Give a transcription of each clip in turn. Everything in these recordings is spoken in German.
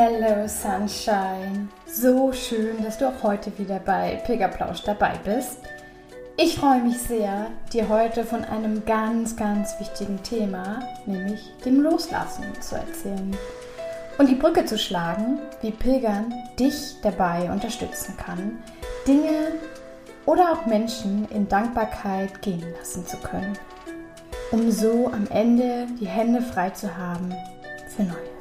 Hello Sunshine. So schön, dass du auch heute wieder bei Pilgerplausch dabei bist. Ich freue mich sehr, dir heute von einem ganz, ganz wichtigen Thema, nämlich dem Loslassen, zu erzählen. Und die Brücke zu schlagen, wie Pilgern dich dabei unterstützen kann, Dinge oder auch Menschen in Dankbarkeit gehen lassen zu können, um so am Ende die Hände frei zu haben für Neues.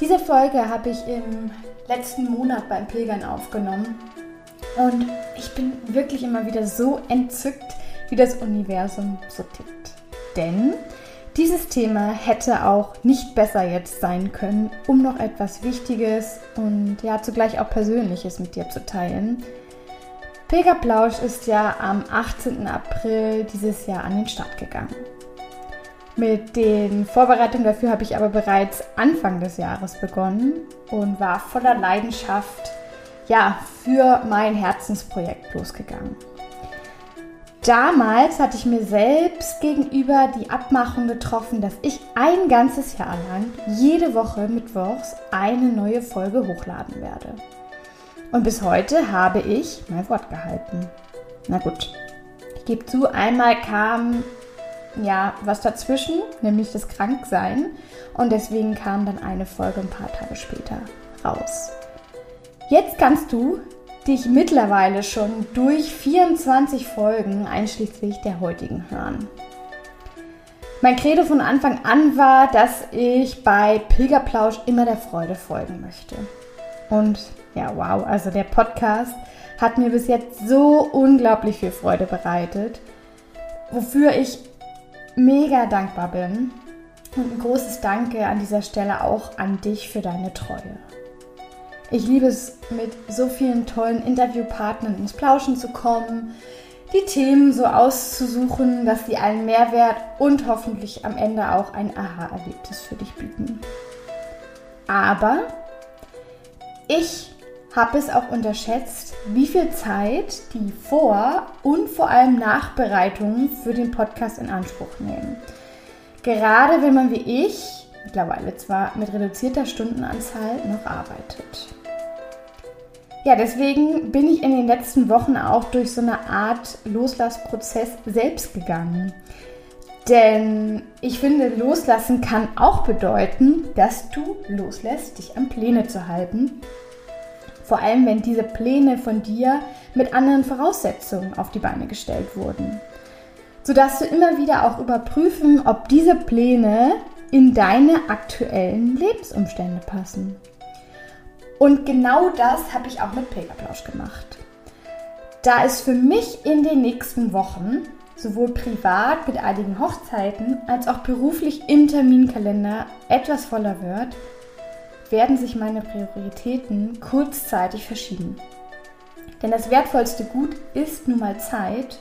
Diese Folge habe ich im letzten Monat beim Pilgern aufgenommen und ich bin wirklich immer wieder so entzückt, wie das Universum so tickt. Denn dieses Thema hätte auch nicht besser jetzt sein können, um noch etwas Wichtiges und ja zugleich auch Persönliches mit dir zu teilen. Pilgerplausch ist ja am 18. April dieses Jahr an den Start gegangen. Mit den Vorbereitungen dafür habe ich aber bereits Anfang des Jahres begonnen und war voller Leidenschaft ja, für mein Herzensprojekt losgegangen. Damals hatte ich mir selbst gegenüber die Abmachung getroffen, dass ich ein ganzes Jahr lang jede Woche mittwochs eine neue Folge hochladen werde. Und bis heute habe ich mein Wort gehalten. Na gut, ich gebe zu, einmal kam ja, was dazwischen, nämlich das Kranksein. Und deswegen kam dann eine Folge ein paar Tage später raus. Jetzt kannst du dich mittlerweile schon durch 24 Folgen einschließlich der heutigen hören. Mein Credo von Anfang an war, dass ich bei Pilgerplausch immer der Freude folgen möchte. Und ja, wow, also der Podcast hat mir bis jetzt so unglaublich viel Freude bereitet, wofür ich mega dankbar bin. Und ein großes Danke an dieser Stelle auch an dich für deine Treue. Ich liebe es, mit so vielen tollen Interviewpartnern ins Plauschen zu kommen, die Themen so auszusuchen, dass sie einen Mehrwert und hoffentlich am Ende auch ein Aha-Erlebnis für dich bieten. Aber ich habe es auch unterschätzt, wie viel Zeit die Vor- und vor allem Nachbereitungen für den Podcast in Anspruch nehmen. Gerade wenn man wie ich, mittlerweile zwar mit reduzierter Stundenanzahl, noch arbeitet. Ja, deswegen bin ich in den letzten Wochen auch durch so eine Art Loslassprozess selbst gegangen. Denn ich finde, loslassen kann auch bedeuten, dass du loslässt, dich an Pläne zu halten vor allem, wenn diese Pläne von dir mit anderen Voraussetzungen auf die Beine gestellt wurden. Sodass du immer wieder auch überprüfen, ob diese Pläne in deine aktuellen Lebensumstände passen. Und genau das habe ich auch mit Pilgerplausch gemacht. Da es für mich in den nächsten Wochen sowohl privat mit einigen Hochzeiten als auch beruflich im Terminkalender etwas voller wird, werden sich meine Prioritäten kurzzeitig verschieben. Denn das wertvollste Gut ist nun mal Zeit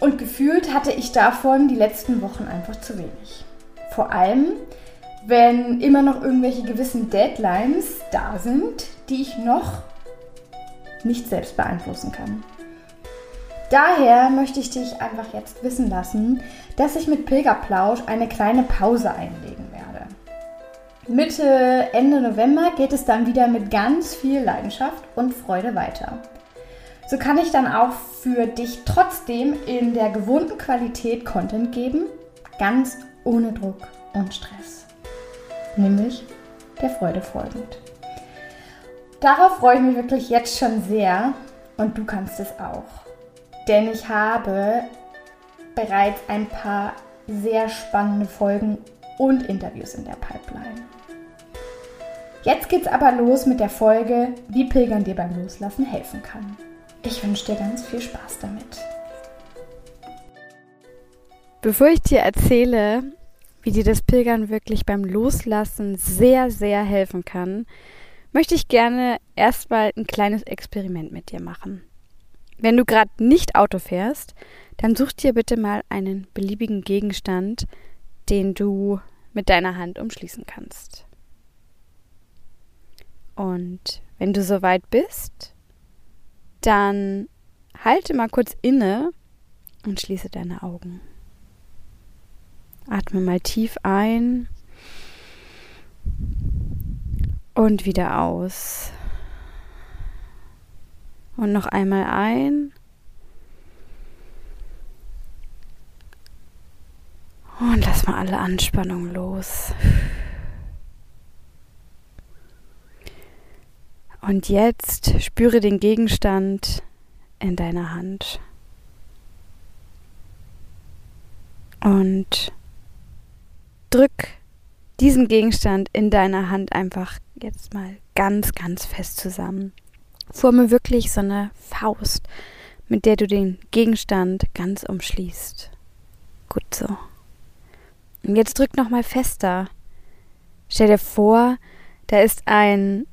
und gefühlt hatte ich davon die letzten Wochen einfach zu wenig. Vor allem, wenn immer noch irgendwelche gewissen Deadlines da sind, die ich noch nicht selbst beeinflussen kann. Daher möchte ich dich einfach jetzt wissen lassen, dass ich mit Pilgerplausch eine kleine Pause einlegen. Mitte, Ende November geht es dann wieder mit ganz viel Leidenschaft und Freude weiter. So kann ich dann auch für dich trotzdem in der gewohnten Qualität Content geben, ganz ohne Druck und Stress. Nämlich der Freude folgend. Darauf freue ich mich wirklich jetzt schon sehr und du kannst es auch. Denn ich habe bereits ein paar sehr spannende Folgen und Interviews in der Pipeline. Jetzt geht's aber los mit der Folge, wie Pilgern dir beim Loslassen helfen kann. Ich wünsche dir ganz viel Spaß damit. Bevor ich dir erzähle, wie dir das Pilgern wirklich beim Loslassen sehr, sehr helfen kann, möchte ich gerne erstmal ein kleines Experiment mit dir machen. Wenn du gerade nicht Auto fährst, dann such dir bitte mal einen beliebigen Gegenstand, den du mit deiner Hand umschließen kannst. Und wenn du soweit bist, dann halte mal kurz inne und schließe deine Augen. Atme mal tief ein und wieder aus. Und noch einmal ein. Und lass mal alle Anspannung los. Und jetzt spüre den Gegenstand in deiner Hand. Und drück diesen Gegenstand in deiner Hand einfach jetzt mal ganz, ganz fest zusammen. Forme wirklich so eine Faust, mit der du den Gegenstand ganz umschließt. Gut so. Und jetzt drück noch mal fester. Stell dir vor, da ist ein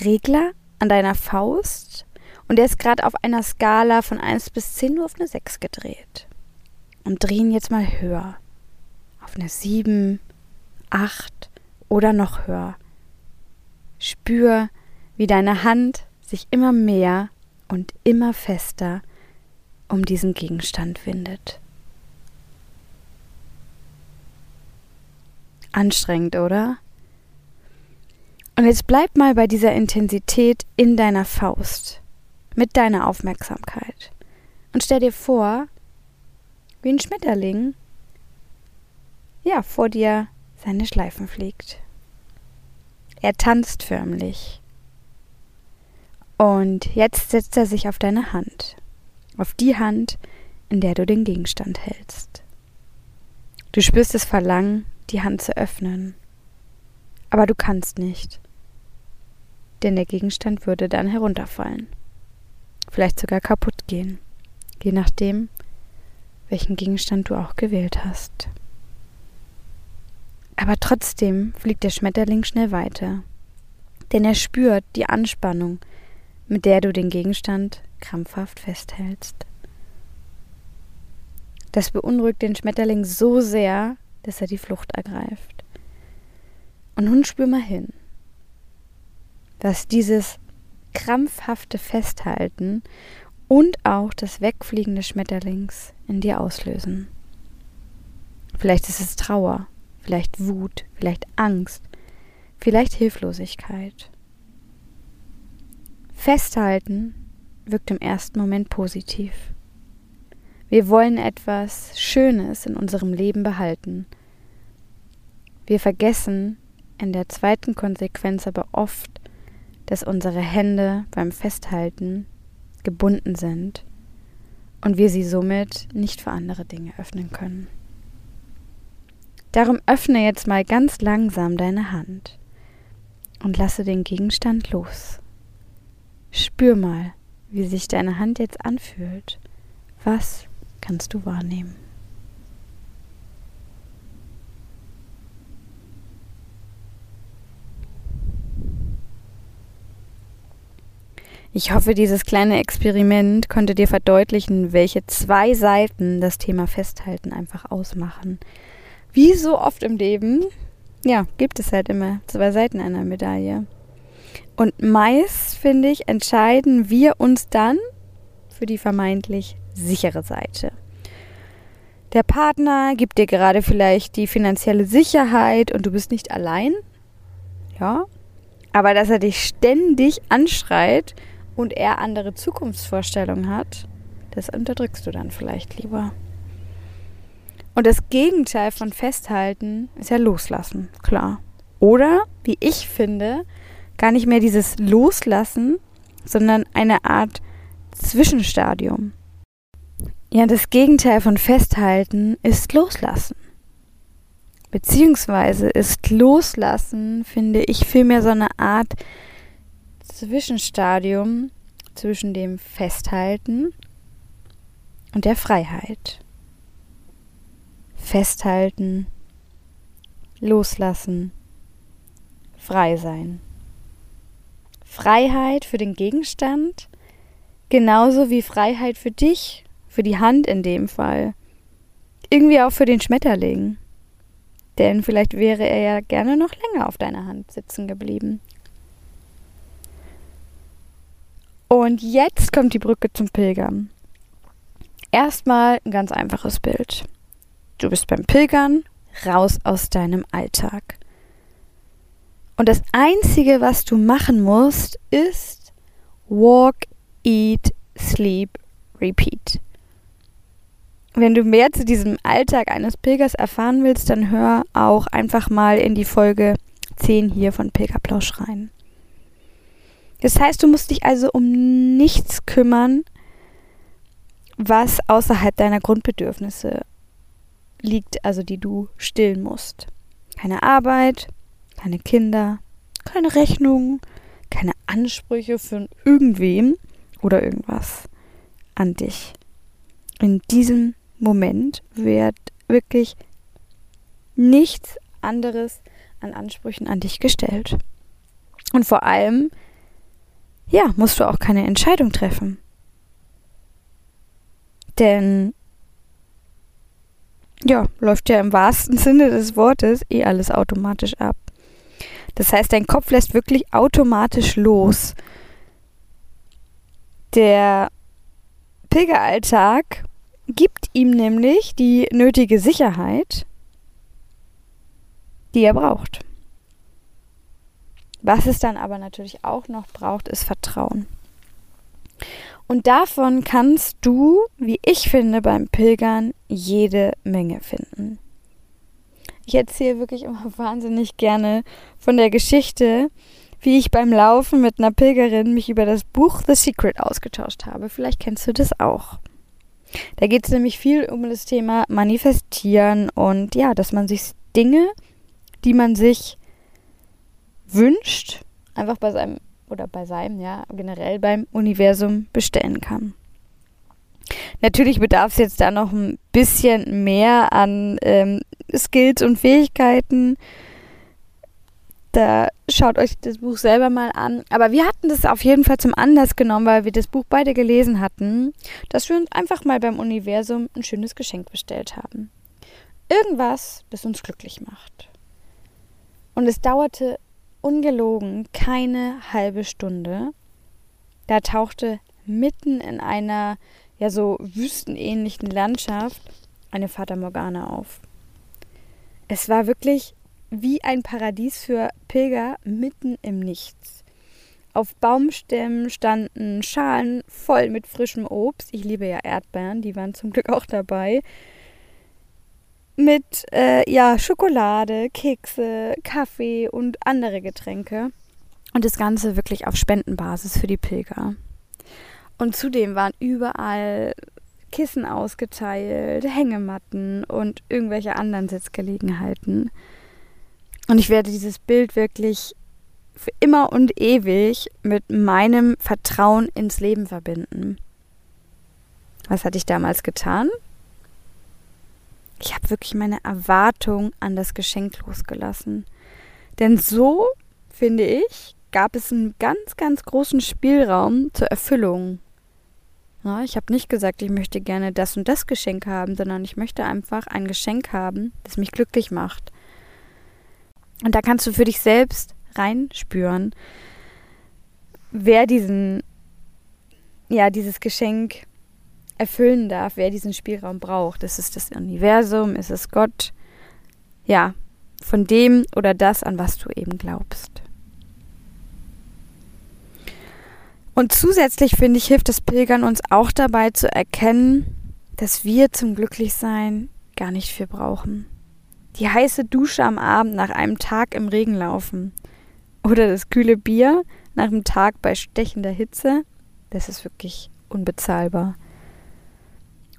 Regler an deiner Faust und der ist gerade auf einer Skala von 1 bis 10 nur auf eine 6 gedreht. Und drehen jetzt mal höher. Auf eine 7, 8 oder noch höher. Spür, wie deine Hand sich immer mehr und immer fester um diesen Gegenstand windet. Anstrengend, oder? Und jetzt bleib mal bei dieser Intensität in deiner Faust, mit deiner Aufmerksamkeit. Und stell dir vor, wie ein Schmetterling, ja, vor dir seine Schleifen fliegt. Er tanzt förmlich. Und jetzt setzt er sich auf deine Hand, auf die Hand, in der du den Gegenstand hältst. Du spürst das Verlangen, die Hand zu öffnen, aber du kannst nicht denn der Gegenstand würde dann herunterfallen. Vielleicht sogar kaputt gehen, je nachdem, welchen Gegenstand du auch gewählt hast. Aber trotzdem fliegt der Schmetterling schnell weiter, denn er spürt die Anspannung, mit der du den Gegenstand krampfhaft festhältst. Das beunruhigt den Schmetterling so sehr, dass er die Flucht ergreift. Und nun spür mal hin dass dieses krampfhafte Festhalten und auch das Wegfliegen des Schmetterlings in dir auslösen. Vielleicht ist es Trauer, vielleicht Wut, vielleicht Angst, vielleicht Hilflosigkeit. Festhalten wirkt im ersten Moment positiv. Wir wollen etwas Schönes in unserem Leben behalten. Wir vergessen in der zweiten Konsequenz aber oft, dass unsere Hände beim Festhalten gebunden sind und wir sie somit nicht für andere Dinge öffnen können. Darum öffne jetzt mal ganz langsam deine Hand und lasse den Gegenstand los. Spür mal, wie sich deine Hand jetzt anfühlt. Was kannst du wahrnehmen? Ich hoffe, dieses kleine Experiment konnte dir verdeutlichen, welche zwei Seiten das Thema Festhalten einfach ausmachen. Wie so oft im Leben, ja, gibt es halt immer zwei Seiten einer Medaille. Und meist, finde ich, entscheiden wir uns dann für die vermeintlich sichere Seite. Der Partner gibt dir gerade vielleicht die finanzielle Sicherheit und du bist nicht allein. Ja. Aber dass er dich ständig anschreit und er andere Zukunftsvorstellungen hat, das unterdrückst du dann vielleicht lieber. Und das Gegenteil von Festhalten ist ja Loslassen, klar. Oder, wie ich finde, gar nicht mehr dieses Loslassen, sondern eine Art Zwischenstadium. Ja, das Gegenteil von Festhalten ist Loslassen. Beziehungsweise ist Loslassen, finde ich, vielmehr so eine Art Zwischenstadium zwischen dem Festhalten und der Freiheit. Festhalten loslassen, frei sein. Freiheit für den Gegenstand, genauso wie Freiheit für dich, für die Hand in dem Fall. Irgendwie auch für den Schmetterling. Denn vielleicht wäre er ja gerne noch länger auf deiner Hand sitzen geblieben. Und jetzt kommt die Brücke zum Pilgern. Erstmal ein ganz einfaches Bild. Du bist beim Pilgern, raus aus deinem Alltag. Und das Einzige, was du machen musst, ist Walk, Eat, Sleep, Repeat. Wenn du mehr zu diesem Alltag eines Pilgers erfahren willst, dann hör auch einfach mal in die Folge 10 hier von Pilgerplausch rein. Das heißt, du musst dich also um nichts kümmern, was außerhalb deiner Grundbedürfnisse liegt, also die du stillen musst. Keine Arbeit, keine Kinder, keine Rechnungen, keine Ansprüche von irgendwem oder irgendwas an dich. In diesem Moment wird wirklich nichts anderes an Ansprüchen an dich gestellt. Und vor allem, ja, musst du auch keine Entscheidung treffen. Denn ja, läuft ja im wahrsten Sinne des Wortes eh alles automatisch ab. Das heißt, dein Kopf lässt wirklich automatisch los. Der Pilgeralltag gibt ihm nämlich die nötige Sicherheit, die er braucht. Was es dann aber natürlich auch noch braucht, ist Vertrauen. Und davon kannst du, wie ich finde, beim Pilgern jede Menge finden. Ich erzähle wirklich immer wahnsinnig gerne von der Geschichte, wie ich beim Laufen mit einer Pilgerin mich über das Buch The Secret ausgetauscht habe. Vielleicht kennst du das auch. Da geht es nämlich viel um das Thema Manifestieren und ja, dass man sich Dinge, die man sich wünscht, einfach bei seinem oder bei seinem, ja, generell beim Universum bestellen kann. Natürlich bedarf es jetzt da noch ein bisschen mehr an ähm, Skills und Fähigkeiten. Da schaut euch das Buch selber mal an. Aber wir hatten das auf jeden Fall zum Anlass genommen, weil wir das Buch beide gelesen hatten, dass wir uns einfach mal beim Universum ein schönes Geschenk bestellt haben. Irgendwas, das uns glücklich macht. Und es dauerte ungelogen keine halbe Stunde. Da tauchte mitten in einer ja so wüstenähnlichen Landschaft eine Fata Morgana auf. Es war wirklich wie ein Paradies für Pilger mitten im Nichts. Auf Baumstämmen standen Schalen voll mit frischem Obst. Ich liebe ja Erdbeeren, die waren zum Glück auch dabei mit äh, ja, Schokolade, Kekse, Kaffee und andere Getränke. Und das Ganze wirklich auf Spendenbasis für die Pilger. Und zudem waren überall Kissen ausgeteilt, Hängematten und irgendwelche anderen Sitzgelegenheiten. Und ich werde dieses Bild wirklich für immer und ewig mit meinem Vertrauen ins Leben verbinden. Was hatte ich damals getan? ich habe wirklich meine Erwartung an das Geschenk losgelassen. Denn so, finde ich, gab es einen ganz, ganz großen Spielraum zur Erfüllung. Ja, ich habe nicht gesagt, ich möchte gerne das und das Geschenk haben, sondern ich möchte einfach ein Geschenk haben, das mich glücklich macht. Und da kannst du für dich selbst reinspüren, wer diesen, ja, dieses Geschenk erfüllen darf, wer diesen Spielraum braucht. Ist es das Universum? Ist es Gott? Ja, von dem oder das, an was du eben glaubst. Und zusätzlich finde ich, hilft das Pilgern uns auch dabei zu erkennen, dass wir zum Glücklichsein gar nicht viel brauchen. Die heiße Dusche am Abend nach einem Tag im Regen laufen oder das kühle Bier nach einem Tag bei stechender Hitze, das ist wirklich unbezahlbar.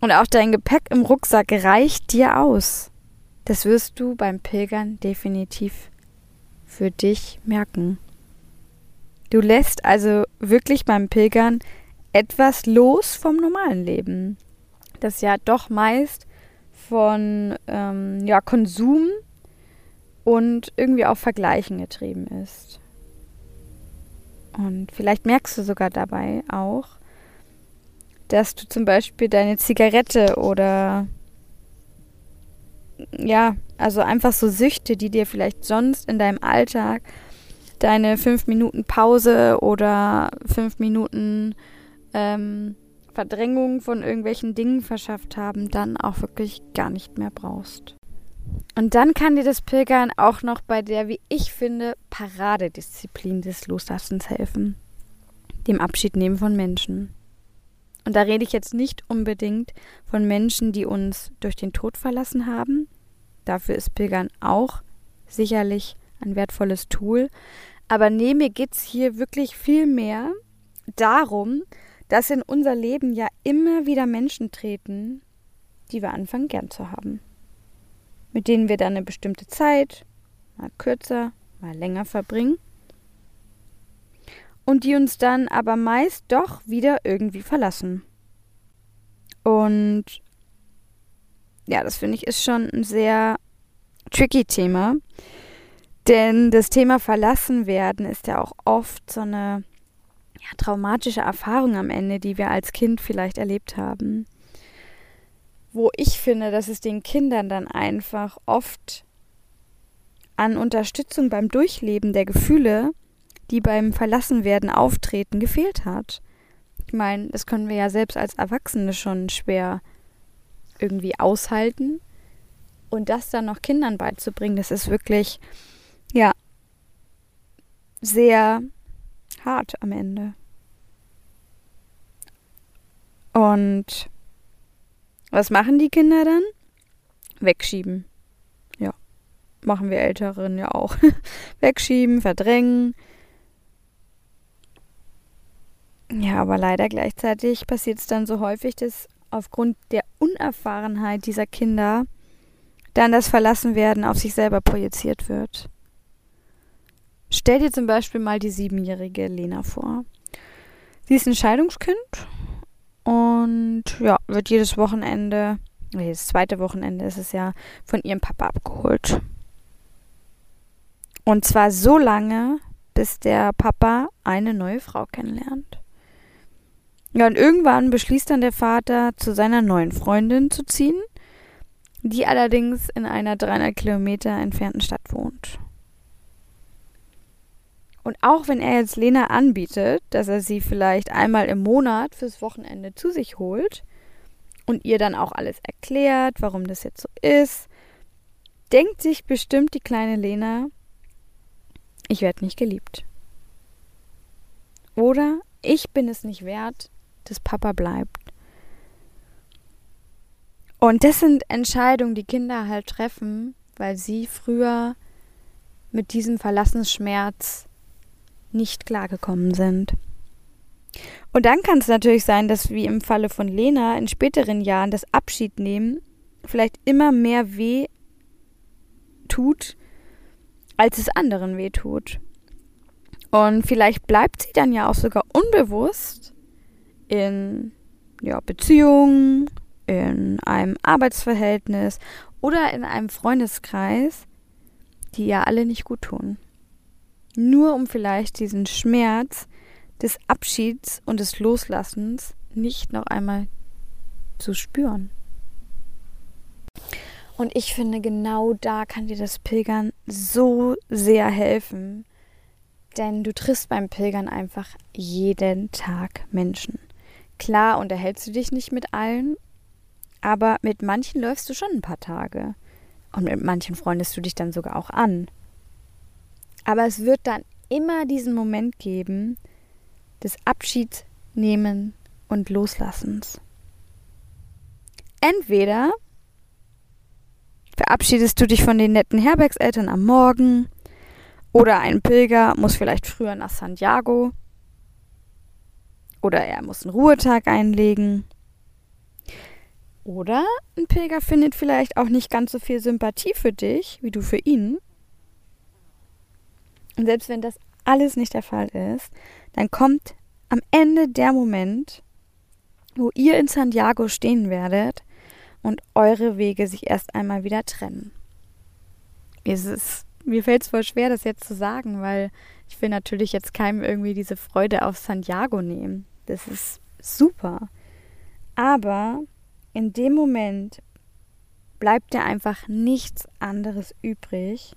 Und auch dein Gepäck im Rucksack reicht dir aus. Das wirst du beim Pilgern definitiv für dich merken. Du lässt also wirklich beim Pilgern etwas los vom normalen Leben, das ja doch meist von ähm, ja, Konsum und irgendwie auf Vergleichen getrieben ist. Und vielleicht merkst du sogar dabei auch, dass du zum Beispiel deine Zigarette oder ja, also einfach so Süchte, die dir vielleicht sonst in deinem Alltag deine fünf Minuten Pause oder fünf Minuten ähm, Verdrängung von irgendwelchen Dingen verschafft haben, dann auch wirklich gar nicht mehr brauchst. Und dann kann dir das Pilgern auch noch bei der, wie ich finde, Paradedisziplin des Loslassens helfen. Dem Abschied nehmen von Menschen. Und da rede ich jetzt nicht unbedingt von Menschen, die uns durch den Tod verlassen haben. Dafür ist Pilgern auch sicherlich ein wertvolles Tool. Aber nee, mir geht es hier wirklich viel mehr darum, dass in unser Leben ja immer wieder Menschen treten, die wir anfangen gern zu haben. Mit denen wir dann eine bestimmte Zeit, mal kürzer, mal länger verbringen. Und die uns dann aber meist doch wieder irgendwie verlassen. Und ja, das finde ich ist schon ein sehr tricky Thema. Denn das Thema verlassen werden ist ja auch oft so eine ja, traumatische Erfahrung am Ende, die wir als Kind vielleicht erlebt haben. Wo ich finde, dass es den Kindern dann einfach oft an Unterstützung beim Durchleben der Gefühle, die beim Verlassenwerden auftreten, gefehlt hat. Ich meine, das können wir ja selbst als Erwachsene schon schwer irgendwie aushalten. Und das dann noch Kindern beizubringen, das ist wirklich, ja, sehr hart am Ende. Und was machen die Kinder dann? Wegschieben. Ja, machen wir Älteren ja auch. Wegschieben, verdrängen. Ja, aber leider gleichzeitig passiert es dann so häufig, dass aufgrund der Unerfahrenheit dieser Kinder dann das Verlassenwerden auf sich selber projiziert wird. Stell dir zum Beispiel mal die siebenjährige Lena vor. Sie ist ein Scheidungskind und ja, wird jedes Wochenende, jedes zweite Wochenende ist es ja, von ihrem Papa abgeholt. Und zwar so lange, bis der Papa eine neue Frau kennenlernt. Ja, und irgendwann beschließt dann der Vater, zu seiner neuen Freundin zu ziehen, die allerdings in einer 300 Kilometer entfernten Stadt wohnt. Und auch wenn er jetzt Lena anbietet, dass er sie vielleicht einmal im Monat fürs Wochenende zu sich holt und ihr dann auch alles erklärt, warum das jetzt so ist, denkt sich bestimmt die kleine Lena, ich werde nicht geliebt. Oder ich bin es nicht wert, dass Papa bleibt. Und das sind Entscheidungen, die Kinder halt treffen, weil sie früher mit diesem Verlassensschmerz nicht klargekommen sind. Und dann kann es natürlich sein, dass wie im Falle von Lena in späteren Jahren das Abschiednehmen vielleicht immer mehr weh tut, als es anderen weh tut. Und vielleicht bleibt sie dann ja auch sogar unbewusst in ja, Beziehungen, in einem Arbeitsverhältnis oder in einem Freundeskreis, die ja alle nicht gut tun nur um vielleicht diesen Schmerz des Abschieds und des Loslassens nicht noch einmal zu spüren. Und ich finde, genau da kann dir das Pilgern so sehr helfen. Denn du triffst beim Pilgern einfach jeden Tag Menschen. Klar unterhältst du dich nicht mit allen, aber mit manchen läufst du schon ein paar Tage. Und mit manchen freundest du dich dann sogar auch an. Aber es wird dann immer diesen Moment geben des Abschiedsnehmen und Loslassens. Entweder verabschiedest du dich von den netten Herbergseltern am Morgen oder ein Pilger muss vielleicht früher nach Santiago oder er muss einen Ruhetag einlegen. Oder ein Pilger findet vielleicht auch nicht ganz so viel Sympathie für dich wie du für ihn und selbst wenn das alles nicht der Fall ist, dann kommt am Ende der Moment, wo ihr in Santiago stehen werdet und eure Wege sich erst einmal wieder trennen. Es ist mir fällt es voll schwer, das jetzt zu sagen, weil ich will natürlich jetzt keinem irgendwie diese Freude auf Santiago nehmen. Das ist super. Aber in dem Moment bleibt dir einfach nichts anderes übrig,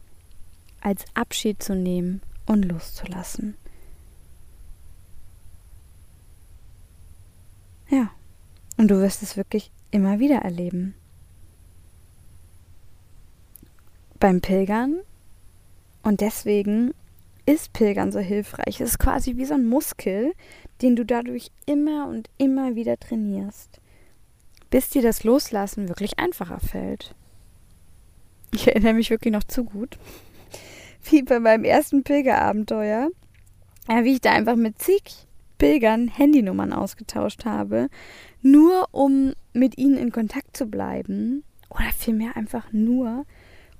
als Abschied zu nehmen und loszulassen. Ja, und du wirst es wirklich immer wieder erleben. Beim Pilgern und deswegen ist Pilgern so hilfreich. Es ist quasi wie so ein Muskel, den du dadurch immer und immer wieder trainierst, bis dir das Loslassen wirklich einfacher fällt. Ich erinnere mich wirklich noch zu gut, wie bei meinem ersten Pilgerabenteuer, wie ich da einfach mit zig Pilgern Handynummern ausgetauscht habe, nur um mit ihnen in Kontakt zu bleiben oder vielmehr einfach nur,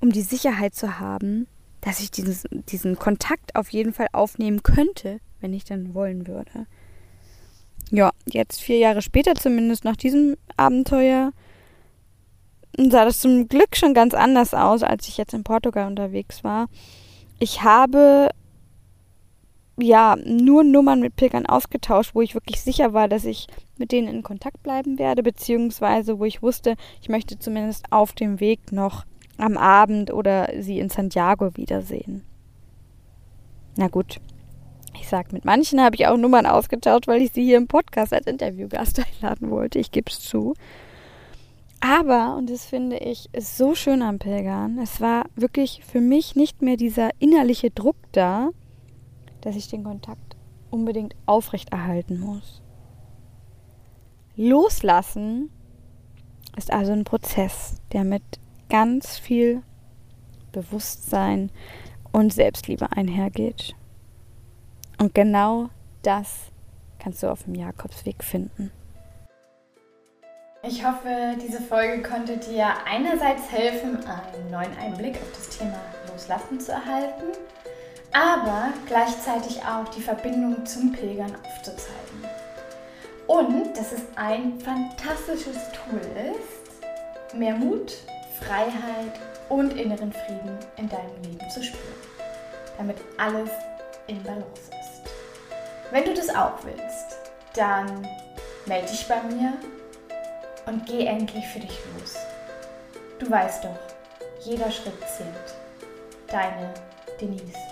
um die Sicherheit zu haben, dass ich dieses, diesen Kontakt auf jeden Fall aufnehmen könnte, wenn ich dann wollen würde. Ja, jetzt vier Jahre später, zumindest nach diesem Abenteuer, sah das zum Glück schon ganz anders aus, als ich jetzt in Portugal unterwegs war. Ich habe ja nur Nummern mit Pilgern ausgetauscht, wo ich wirklich sicher war, dass ich mit denen in Kontakt bleiben werde, beziehungsweise wo ich wusste, ich möchte zumindest auf dem Weg noch am Abend oder sie in Santiago wiedersehen. Na gut, ich sag, mit manchen habe ich auch Nummern ausgetauscht, weil ich sie hier im Podcast als Interviewgast einladen wollte. Ich gebe es zu. Aber, und das finde ich, ist so schön am Pilgern, es war wirklich für mich nicht mehr dieser innerliche Druck da, dass ich den Kontakt unbedingt aufrechterhalten muss. Loslassen ist also ein Prozess, der mit ganz viel Bewusstsein und Selbstliebe einhergeht. Und genau das kannst du auf dem Jakobsweg finden. Ich hoffe, diese Folge konnte dir einerseits helfen, einen neuen Einblick auf das Thema Loslassen zu erhalten, aber gleichzeitig auch die Verbindung zum Pilgern aufzuzeigen. Und dass es ein fantastisches Tool ist, mehr Mut, Freiheit und inneren Frieden in deinem Leben zu spüren, damit alles in Balance ist. Wenn du das auch willst, dann melde dich bei mir und geh endlich für dich los. Du weißt doch, jeder Schritt zählt. Deine Denise.